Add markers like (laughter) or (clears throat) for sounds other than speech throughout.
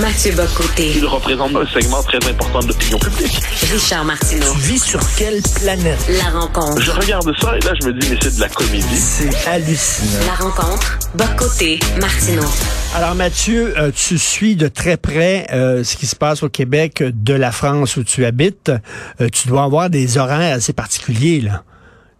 Mathieu Bocoté. Il représente un segment très important de l'opinion publique. Richard Martineau. Tu vis sur quelle planète? La rencontre. Je regarde ça et là, je me dis, mais c'est de la comédie. C'est hallucinant. La rencontre. Bocoté. Martineau. Alors Mathieu, euh, tu suis de très près euh, ce qui se passe au Québec de la France où tu habites. Euh, tu dois avoir des horaires assez particuliers, là.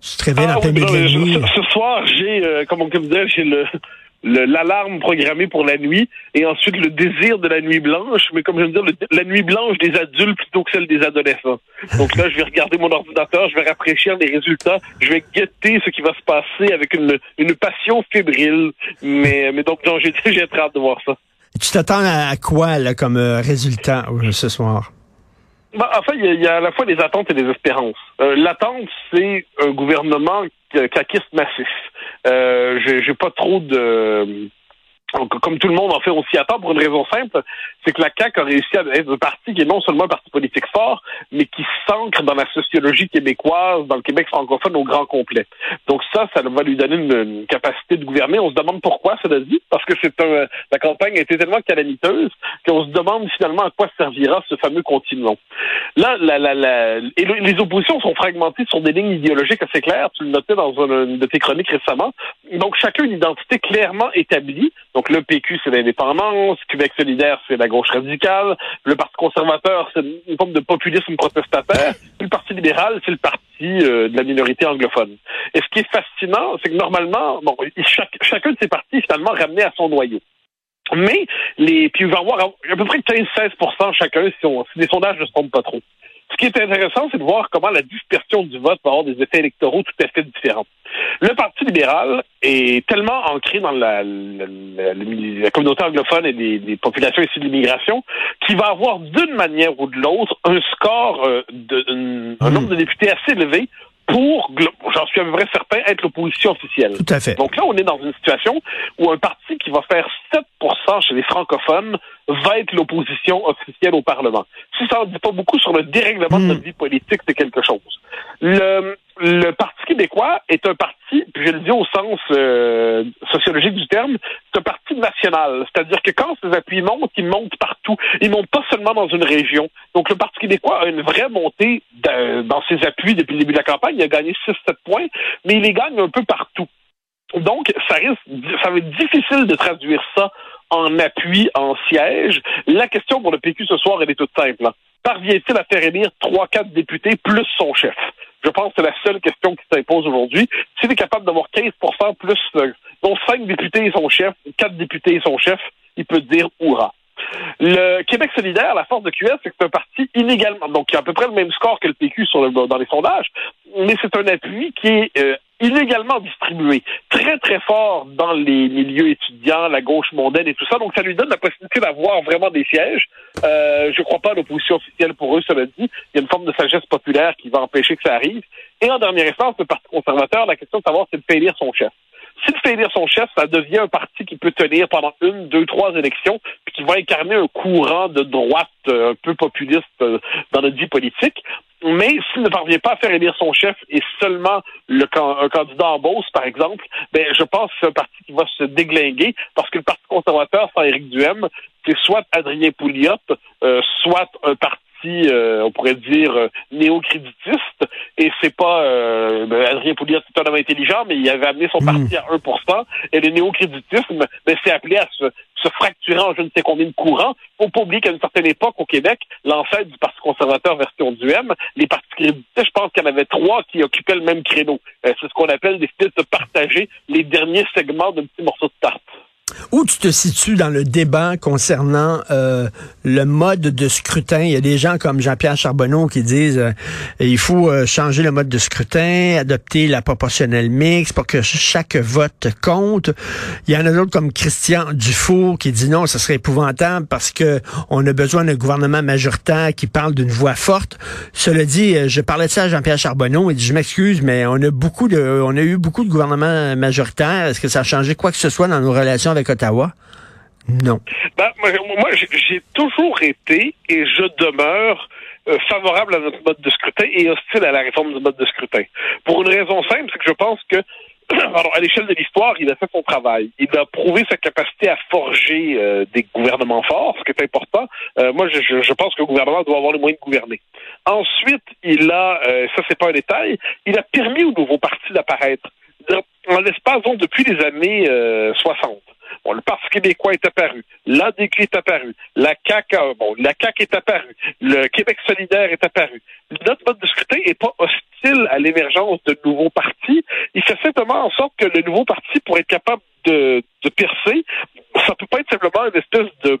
Tu te réveilles Ah, dans ta oui, non, je- nuit. ce, ce soir, j'ai, euh, comme on peut dire, j'ai le- l'alarme programmée pour la nuit et ensuite le désir de la nuit blanche, mais comme je veux dire, le- la nuit blanche des adultes plutôt que celle des adolescents. Donc là, je vais regarder mon ordinateur, je vais rafraîchir les résultats, je vais guetter ce qui va se passer avec une, une passion fébrile. Mais, mais donc, j'ai (laughs) j'ai très hâte de voir ça. Tu t'attends à, quoi là, comme euh, résultat euh, ce soir? Bah, en fait, il y, a- il y a à la fois des attentes et des espérances. Euh, L'attente, c'est un gouvernement ca- caquiste massif. Euh, J'ai pas trop de... Comme tout le monde, en fait, on s'y attend pour une raison simple, c'est que la CAQ a réussi à être un parti qui est non seulement un parti politique fort, mais qui s'ancre dans la sociologie québécoise, dans le Québec francophone au grand complet. Donc ça, ça va lui donner une, une capacité de gouverner. On se demande pourquoi, cela dit, parce que c'est un, la campagne a été tellement calamiteuse qu'on se demande finalement à quoi servira ce fameux continuum. Là, la, la, la, les oppositions sont fragmentées sur des lignes idéologiques assez claires. Tu le notais dans une, de tes chroniques récemment. Donc, chacun une identité clairement établie. Donc, le PQ, c'est l'indépendance. Québec solidaire, c'est la gauche radicale. Le Parti conservateur, c'est une forme de populisme protestataire. Le Parti libéral, c'est le parti euh, de la minorité anglophone. Et ce qui est fascinant, c'est que normalement, bon, chacun de ces partis est finalement ramené à son noyau. Mais les, puis il va y avoir à peu près 15-16 chacun si, on, si les sondages ne se trompent pas trop. Ce qui est intéressant, c'est de voir comment la dispersion du vote va avoir des effets électoraux tout à fait différents. Le Parti libéral est tellement ancré dans la, la, la- la communauté anglophone et des, des populations issues de l'immigration qu'il va avoir d'une manière ou de l'autre un score, euh, de, un, un nombre de députés assez élevé pour, j'en suis à peu près certain, être l'opposition officielle. Tout à fait. Donc là, on est dans une situation où un parti qui va faire 7% chez les francophones va être l'opposition officielle au Parlement. Si ça ne dit pas beaucoup sur le dérèglement de notre vie politique, c'est quelque chose. Le, le Parti québécois est un parti, puis je le dis au sens euh, sociologique du terme, c'est un parti national. C'est-à-dire que quand ces appuis montent, ils montent partout. Ils montent pas seulement dans une région. Donc le Parti québécois a une vraie montée dans ses appuis depuis le début de la campagne. Il a gagné 6-7 points, mais il les gagne un peu partout. Donc, ça risque, ça va être difficile de traduire ça en appui, en siège. La question pour le PQ ce soir, elle est toute simple. hein. Parvient-il à faire élire trois, quatre députés plus son chef? Je pense que c'est la seule question qui s'impose aujourd'hui. S'il est capable d'avoir 15% plus, euh, dont cinq députés et son chef, quatre députés et son chef, il peut dire hurrah. Le Québec solidaire, la force de QS, c'est un parti inégalement, donc qui a à peu près le même score que le PQ sur dans les sondages, mais c'est un appui qui est euh, inégalement distribué, très très fort dans les milieux étudiants, la gauche mondaine et tout ça, donc ça lui donne la possibilité d'avoir vraiment des sièges. Euh, je crois pas à l'opposition officielle pour eux, cela dit. Il y a une forme de sagesse populaire qui va empêcher que ça arrive. Et en dernière instance, le Parti conservateur, la question de savoir c'est de élire son chef. S'il fait élire son chef, ça devient un parti qui peut tenir pendant une, deux, trois élections, puis qui va incarner un courant de droite euh, un peu populiste euh, dans notre vie politique. Mais s'il ne parvient pas à faire élire son chef et seulement le, un candidat en Beauce, par exemple, ben, je pense que c'est un parti qui va se déglinguer parce que le Parti conservateur sans Éric Duhem, c'est soit Adrien Pouliot, euh, soit un parti euh, on pourrait dire euh, néo-créditiste. Et c'est pas euh, ben, Adrien Pouliot c'est un homme intelligent mais il avait amené son parti à 1% et le néo-créditisme ben, c'est appelé à se, se fracturer en je ne sais combien de courants faut pas oublier qu'à une certaine époque au Québec l'ancêtre du Parti conservateur version du M les partis créditistes je pense qu'il y en avait trois qui occupaient le même créneau. Euh, c'est ce qu'on appelle des styles de partager les derniers segments d'un petit morceau de tarte Où tu te situes dans le débat concernant euh, le mode de scrutin? Il y a des gens comme Jean-Pierre Charbonneau qui disent euh, il faut euh, changer le mode de scrutin, adopter la proportionnelle mixte pour que chaque vote compte. Il y en a d'autres comme Christian Dufour qui dit non, ce serait épouvantable parce que on a besoin d'un gouvernement majoritaire qui parle d'une voix forte. Cela dit, euh, je parlais de ça à Jean-Pierre Charbonneau, dit je m'excuse, mais on a beaucoup de on a eu beaucoup de gouvernements majoritaires. Est-ce que ça a changé quoi que ce soit dans nos relations avec Ottawa? Non. Ben, moi, moi, j'ai toujours été et je demeure euh, favorable à notre mode de scrutin et hostile à la réforme du mode de scrutin. Pour une raison simple, c'est que je pense que (clears throat) alors, à l'échelle de l'histoire, il a fait son travail. Il a prouvé sa capacité à forger euh, des gouvernements forts, ce qui est important. Euh, moi, je, je, pense que le gouvernement doit avoir les moyens de gouverner. Ensuite, il a, euh, ça c'est pas un détail, il a permis aux nouveaux partis d'apparaître. En l'espace, donc, depuis les années 60. Le Parti québécois est apparu, l'ADQ est apparu, la CAQ, bon, la est apparu, le Québec solidaire est apparu. Notre mode de scrutin n'est pas hostile à l'émergence de nouveaux partis. Il fait simplement en sorte que le nouveau parti, pour être capable de, de percer, ça peut pas être simplement une espèce de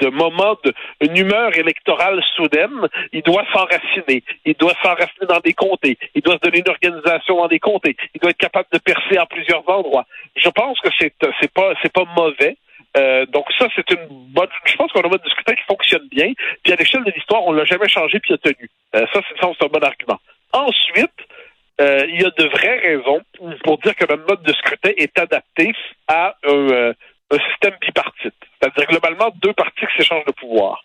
de moment d'une humeur électorale soudaine, il doit s'enraciner. Il doit s'enraciner dans des comtés. Il doit se donner une organisation dans des comtés. Il doit être capable de percer en plusieurs endroits. Je pense que c'est c'est pas mauvais. Euh, donc ça, c'est une bonne. Je pense qu'on a un mode discuter qui fonctionne bien. Puis à l'échelle de l'histoire, on l'a jamais changé puis a tenu. Euh, ça, c'est un bon argument. Ensuite, euh, il y a de vraies raisons pour dire que notre mode de scrutin est adapté à un, un système bipartite. C'est-à-dire globalement deux partis qui s'échangent de pouvoir.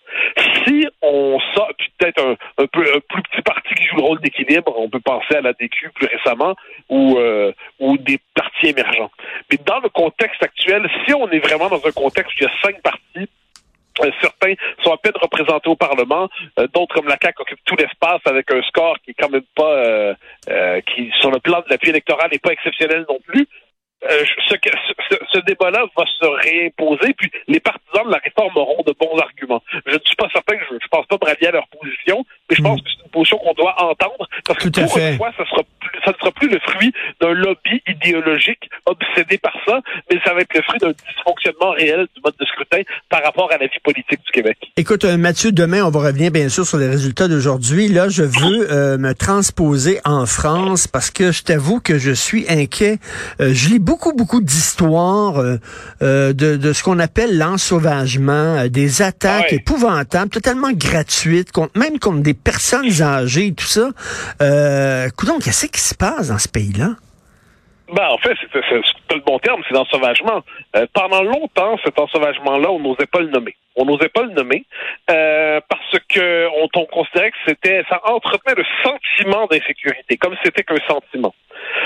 Si on sort, peut-être un, peu un plus petit parti qui joue le rôle d'équilibre, on peut penser à la DQ plus récemment ou euh, ou des partis émergents. Mais dans le contexte actuel, si on est vraiment dans un contexte où il y a cinq partis euh, certains sont à peine représentés au Parlement, euh, d'autres comme la CAQ occupent tout l'espace avec un score qui est quand même pas qui sur le plan de l'appui électoral n'est pas exceptionnel non plus. Euh, ce, ce, ce débat-là va se réimposer, puis les partisans de la réforme auront de bons arguments. Je ne suis pas certain que je ne pense pas brailler à leur position, mais je pense mm. que c'est une position qu'on doit entendre, parce que pour une fois, ça, sera ça ne sera plus le fruit d'un lobby idéologique obsédé par ça, mais ça va être le fruit d'un dysfonctionnement réel du mode de scrutin par rapport à la vie politique du Québec. Écoute, euh, Mathieu, demain, on va revenir bien sûr sur les résultats d'aujourd'hui. Là, je veux euh, me transposer en France parce que je t'avoue que je suis inquiet. je lis beaucoup, beaucoup d'histoires euh, euh, de, de, ce qu'on appelle l'ensauvagement, euh, des attaques épouvantables, totalement gratuites, contre, même contre des personnes âgées, tout ça. Euh, qu'est-ce qui se passe dans ce pays-là? Ben, en fait, c'est le bon terme, c'est l'ensauvagement. pendant longtemps, cet ensauvagement-là, on n'osait pas le nommer. On n'osait pas le nommer parce que on, on considérait que c'était ça entretenait le sentiment d'insécurité, comme c'était qu'un sentiment.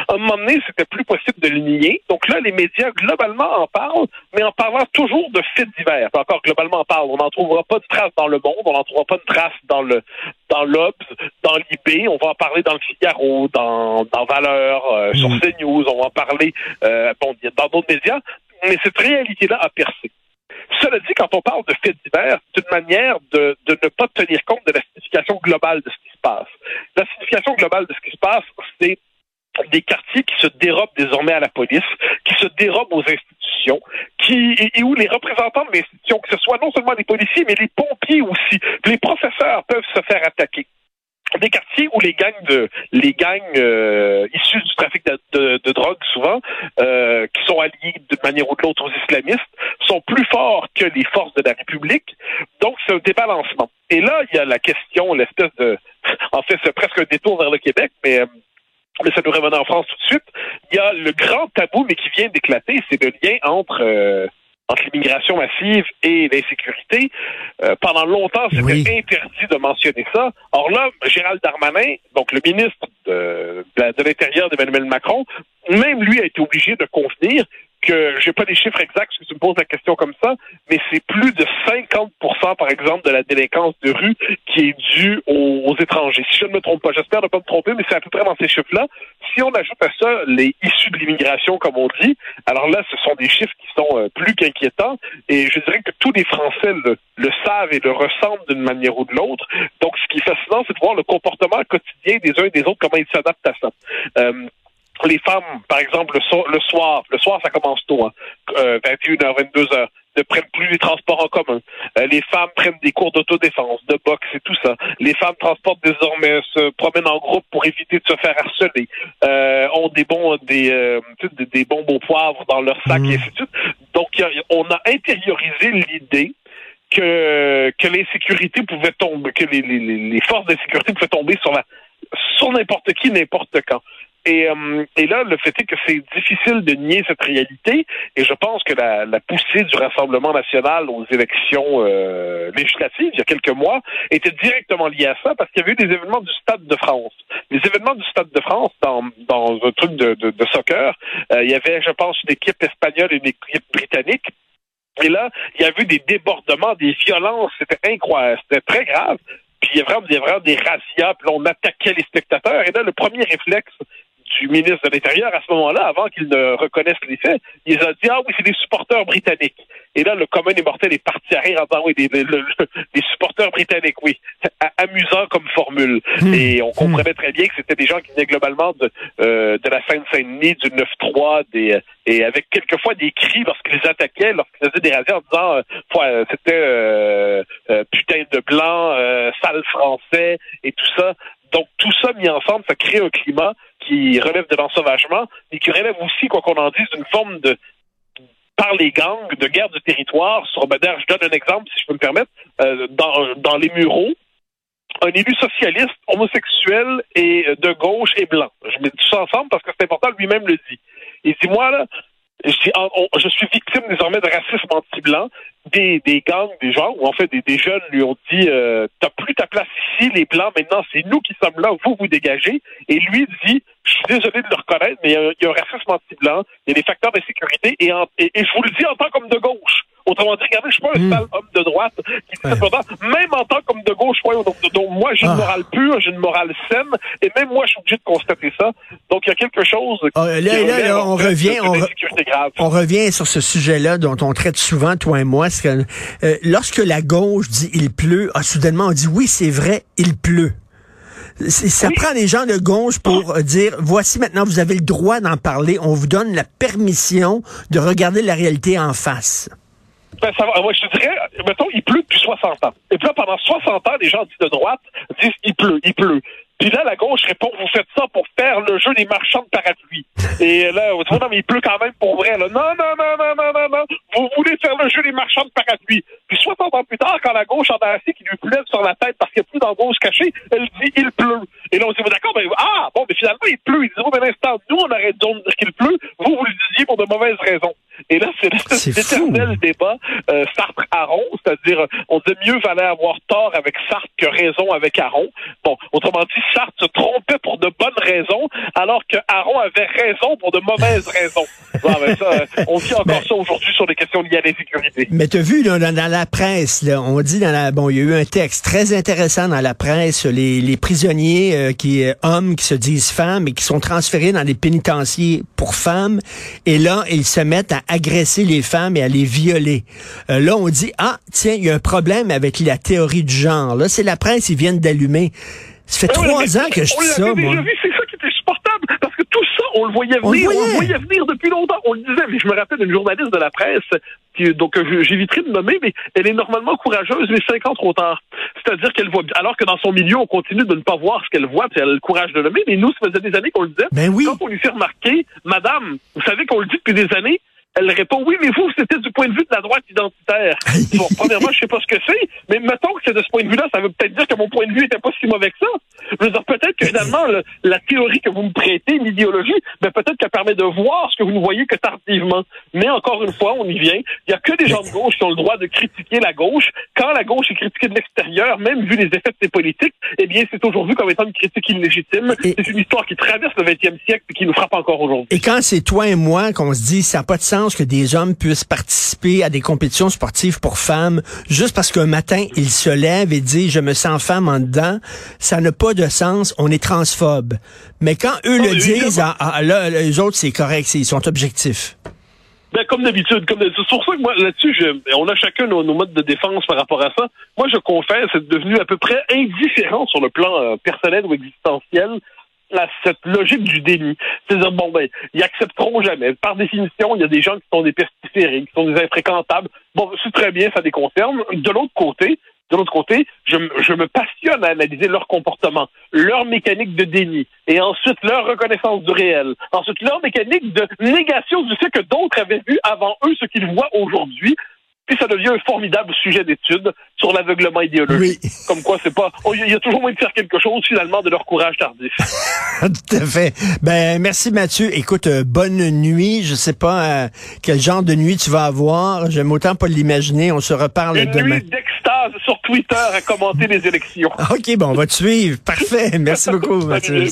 À un moment donné, c'était plus possible de le nier. Donc là, les médias, globalement, en parlent, mais en parlant toujours de faits divers. Encore, globalement, en parle. On n'en trouvera pas de traces dans Le Monde, on n'en trouvera pas de traces dans le dans l'Obs, dans l'IB. On va en parler dans le Figaro, dans, dans Valeur, euh, sur mm. CNews. On va en parler euh, bon, dans d'autres médias. Mais cette réalité-là a percé. Cela dit, quand on parle de faits divers, c'est une manière de, de ne pas tenir compte de la signification globale de ce qui se passe. La signification globale de ce qui se passe, c'est des quartiers qui se dérobent désormais à la police, qui se dérobent aux institutions, qui et où les représentants de l'institution, que ce soit non seulement les policiers, mais les pompiers aussi, les professeurs peuvent se faire attaquer. Des quartiers où les gangs de les gangs euh, issus du trafic de, de, drogue souvent euh, qui sont alliés de manière ou de l'autre aux islamistes sont plus forts que les forces de la République. Donc c'est un débalancement. Et là il y a la question l'espèce de (laughs) en fait c'est presque un détour vers le Québec mais euh, mais ça nous revenir en France tout de suite. Il y a le grand tabou, mais qui vient d'éclater, c'est le lien entre euh, entre l'immigration massive et l'insécurité. Euh, pendant longtemps, c'était interdit de mentionner ça. Or là, Gérald Darmanin, donc le ministre de, de l'Intérieur d'Emmanuel Macron, même lui a été obligé de convenir que j'ai pas les chiffres exacts parce que tu me poses la question comme ça, mais c'est plus de 50 par exemple de la délinquance de rue qui est due aux, étrangers. Si je ne me trompe pas, j'espère ne pas me tromper, mais c'est à peu près dans ces chiffres-là. Si on ajoute à ça les issus de l'immigration, comme on dit, alors là, ce sont des chiffres qui sont euh, plus qu'inquiétants. Et je dirais que tous les Français le, le savent et le ressentent d'une manière ou de l'autre. Donc, ce qui est fascinant, c'est de voir le comportement quotidien des uns et des autres, comment ils s'adaptent à ça. Euh, les femmes, par exemple, le, soir, le soir, ça commence tôt, hein, 21h, 22h, ne prennent plus les transports en commun. Euh, les femmes prennent des cours d'autodéfense, de boxe et tout ça. Les femmes transportent désormais, se promènent en groupe pour éviter de se faire harceler. Euh, ont des bons, des, euh, des, bons beaux poivres dans leur sac et mmh. ainsi de suite. Donc, on a intériorisé l'idée que, que l'insécurité pouvait tomber, que les, les, les forces d'insécurité pouvaient tomber sur la, sur n'importe qui, n'importe quand. Et, euh, et là, le fait est que c'est difficile de nier cette réalité. Et je pense que la, la poussée du Rassemblement national aux élections euh, législatives, il y a quelques mois, était directement liée à ça, parce qu'il y avait eu des événements du Stade de France. Les événements du Stade de France, dans, dans un truc de, de, de soccer, euh, il y avait, je pense, une équipe espagnole et une équipe britannique. Et là, il y a eu des débordements, des violences, c'était incroyable, c'était très grave. Puis il y a vraiment, des razzias, puis on attaquait les spectateurs. Et là, le premier réflexe du ministre de l'Intérieur à ce moment-là, avant qu'il ne reconnaisse les faits, il a dit Ah oui, c'est des supporters britanniques. Et là, le commun des mortels est parti à rire en disant Oui, des, des, (laughs) des supporters britanniques, oui. Amusant comme formule. Mmh. Et on comprenait très bien que c'était des gens qui venaient globalement de, euh, de la Seine-Saint-Denis, du 9-3, des, et avec quelquefois des cris lorsqu'ils attaquaient, lorsqu'ils faisaient des radios en disant euh, c'était euh, euh, putain de blanc, euh, sale français et tout ça. Donc tout ça mis ensemble, ça crée un climat qui relève de l'ensauvagement, mais qui relève aussi, quoi qu'on en dise, d'une forme de par les gangs, de guerre de territoire. Sur ben, je donne un exemple, si je peux me permettre, euh, dans, dans les Mureaux, un élu socialiste, homosexuel et de gauche et blanc. Je mets tout ça ensemble parce que c'est important, lui-même le dit. Il dit, moi, là, je suis victime désormais de racisme anti-blanc. Des, des gangs, des gens, ou en fait des, des jeunes lui ont dit euh, T'as plus ta place ici, les blancs, maintenant c'est nous qui sommes là, vous vous dégagez. Et lui dit Je suis désolé de le reconnaître, mais il y a, un racisme anti-blanc, il y a des facteurs d'insécurité, et, et, et je vous le dis en tant qu'homme de gauche. Autrement dit, regardez, je suis pas un mmh. sale homme de droite qui dit ouais. même en tant qu'homme de gauche, donc, donc moi j'ai une ah. morale pure, j'ai une morale saine, et même moi je suis obligé de constater ça. Donc il y a quelque chose. Oh, là, là, là, on revient, on, re on, revient sur ce sujet-là dont on traite souvent, toi et moi, que euh, lorsque la gauche dit il pleut, ah, soudainement on dit oui c'est vrai, il pleut. Ça oui. prend des gens de gauche pour dire, voici maintenant, vous avez le droit d'en parler, on vous donne la permission de regarder la réalité en face. Ben, ça va. Moi, je te dirais, mettons, il pleut depuis 60 ans. Et puis là, pendant 60 ans, les gens dits de droite disent, il pleut, il pleut. Puis là, la gauche répond, vous faites ça pour faire le jeu des marchands de parapluies. (laughs) Et là, vous non, mais il pleut quand même pour vrai. Là. Non, non, non, non, non, non, non. Vous voulez faire le jeu des marchands de parapluies. Puis 60 ans plus tard, quand la gauche en a assez qui lui pleut sur la tête parce qu'il n'y a plus d'embauche cachée, elle dit, il pleut. Et là, on dit, d'accord, ben, ah, bon, mais finalement, il pleut. Il dit, oh, ben, l'instant, nous, on arrête de dire qu'il pleut. Vous, vous le disiez pour de mauvaises raisons. Et là, c'est l'éternel débat euh, Sartre-Aron, c'est-à-dire on dit mieux valait avoir tort avec Sartre que raison avec Aron. Bon, autrement dit, Sartre se trompait pour de bonnes raisons, alors que Aron avait raison pour de mauvaises (laughs) raisons. Bon, ben ça, euh, on dit encore ben, ça aujourd'hui sur les questions liées à l'insécurité. Mais tu as vu là, dans, dans, la presse, là, on dit dans la bon, il y a eu un texte très intéressant dans la presse, les, les prisonniers euh, qui hommes qui se disent femmes et qui sont transférés dans des pénitenciers pour femmes, et là ils se mettent à agresser les femmes et à les violer. Euh, là, on dit, ah, tiens, il y a un problème avec la théorie du genre. Là, c'est la presse, ils viennent d'allumer. Ça fait trois ans que je dis ça, moi. C'est ça qui était supportable, parce que tout ça, on le voyait venir, on le voyait, on le voyait venir depuis longtemps. On le disait, mais je me rappelle d'une journaliste de la presse qui, donc j'éviterai de nommer, mais elle est normalement courageuse, mais cinq ans trop tard. C'est-à-dire qu'elle voit, alors que dans son milieu, on continue de ne pas voir ce qu'elle voit, puis elle a le courage de nommer, mais nous, ça faisait des années qu'on le disait. Ben oui. Quand on lui fait remarquer, Madame, vous savez qu'on le dit depuis des années, elle répond oui, mais vous, c'était du point de vue de la droite identitaire. bon, premièrement, je sais pas ce que c'est, mais mettons que c'est de ce point de vue-là, ça veut peut-être dire que mon point de vue était pas si mauvais que ça. Je veux dire, peut-être que finalement, le, la théorie que vous me prêtez, l'idéologie, ben peut-être qu'elle permet de voir ce que vous ne voyez que tardivement. Mais encore une fois, on y vient. Il y a que des gens de gauche qui ont le droit de critiquer la gauche. Quand la gauche est critiquée de l'extérieur, même vu les effets de ses politiques, eh bien, c'est aujourd'hui comme étant une critique illégitime. C'est une histoire qui traverse le 20e siècle et qui nous frappe encore aujourd'hui. Et quand c'est toi et moi qu'on se dit, ça n'a pas de sens que des hommes puissent participer à des compétitions sportives pour femmes juste parce qu'un matin, ils se lèvent et disent je me sens femme en dedans, ça n'a pas de sens, on est transphobe. Mais quand eux le disent, ah, ah, là, les autres, c'est correct, ils sont objectifs. Ben, comme d'habitude, comme c'est pour ça que moi là-dessus, on a chacun nos, nos, modes de défense par rapport à ça. Moi, je confesse c'est devenu à peu près indifférent sur le plan euh, personnel ou existentiel cette logique du déni. C'est-à-dire, bon, ben, ils accepteront jamais. Par définition, il y a des gens qui sont des pestiférés, qui sont des infréquentables. Bon, c'est très bien, ça les concerne. De l'autre côté, de l'autre côté, je, je, me passionne à analyser leur comportement, leur mécanique de déni, et ensuite leur reconnaissance du réel, ensuite leur mécanique de négation du fait que d'autres avaient vu avant eux ce qu'ils voient aujourd'hui. Puis ça devient un formidable sujet d'étude sur l'aveuglement idéologique. Oui. Comme quoi, c'est pas. oh, Il y a toujours moyen de faire quelque chose, finalement, de leur courage tardif. (laughs) Tout à fait. Ben merci Mathieu. Écoute, euh, bonne nuit. Je sais pas euh, quel genre de nuit tu vas avoir. J'aime autant pas l'imaginer. On se reparle Une demain. nuit d'extase sur Twitter à commenter les élections. OK, bon, on va te suivre. Parfait. (laughs) Merci beaucoup, Mathieu.